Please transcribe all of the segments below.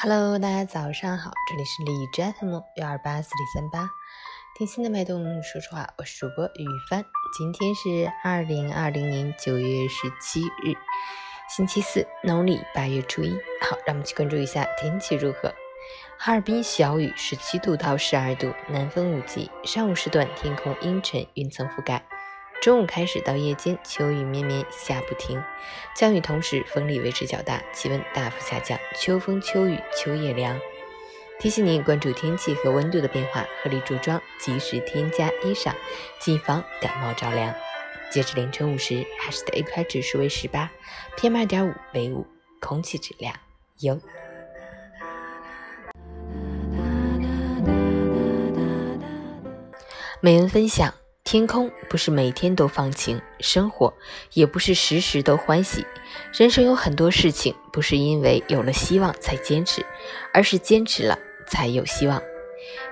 Hello，大家早上好，这里是荔枝 FM 幺二八四零三八，听心的脉动，说实话，我是主播雨帆。今天是二零二零年九月十七日，星期四，农历八月初一。好，让我们去关注一下天气如何。哈尔滨小雨，十七度到十二度，南风五级。上午时段天空阴沉，云层覆盖。中午开始到夜间，秋雨绵绵下不停，降雨同时风力维持较大，气温大幅下降，秋风秋雨秋夜凉。提醒您关注天气和温度的变化，合理着装，及时添加衣裳，谨防感冒着凉。截至凌晨五时，海市的 AQI 指数为十八，PM 二点五为五，空气质量优。美文分享。天空不是每天都放晴，生活也不是时时都欢喜。人生有很多事情，不是因为有了希望才坚持，而是坚持了才有希望。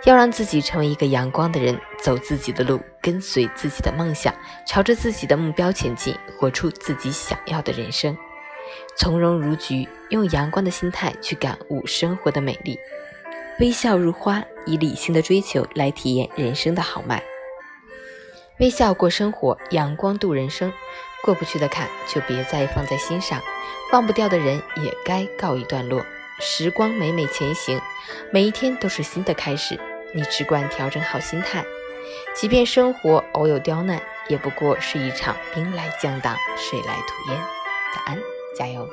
要让自己成为一个阳光的人，走自己的路，跟随自己的梦想，朝着自己的目标前进，活出自己想要的人生。从容如菊，用阳光的心态去感悟生活的美丽。微笑如花，以理性的追求来体验人生的豪迈。微笑过生活，阳光度人生。过不去的坎就别再放在心上，忘不掉的人也该告一段落。时光每每前行，每一天都是新的开始。你只管调整好心态，即便生活偶有刁难，也不过是一场兵来将挡，水来土掩。早安，加油！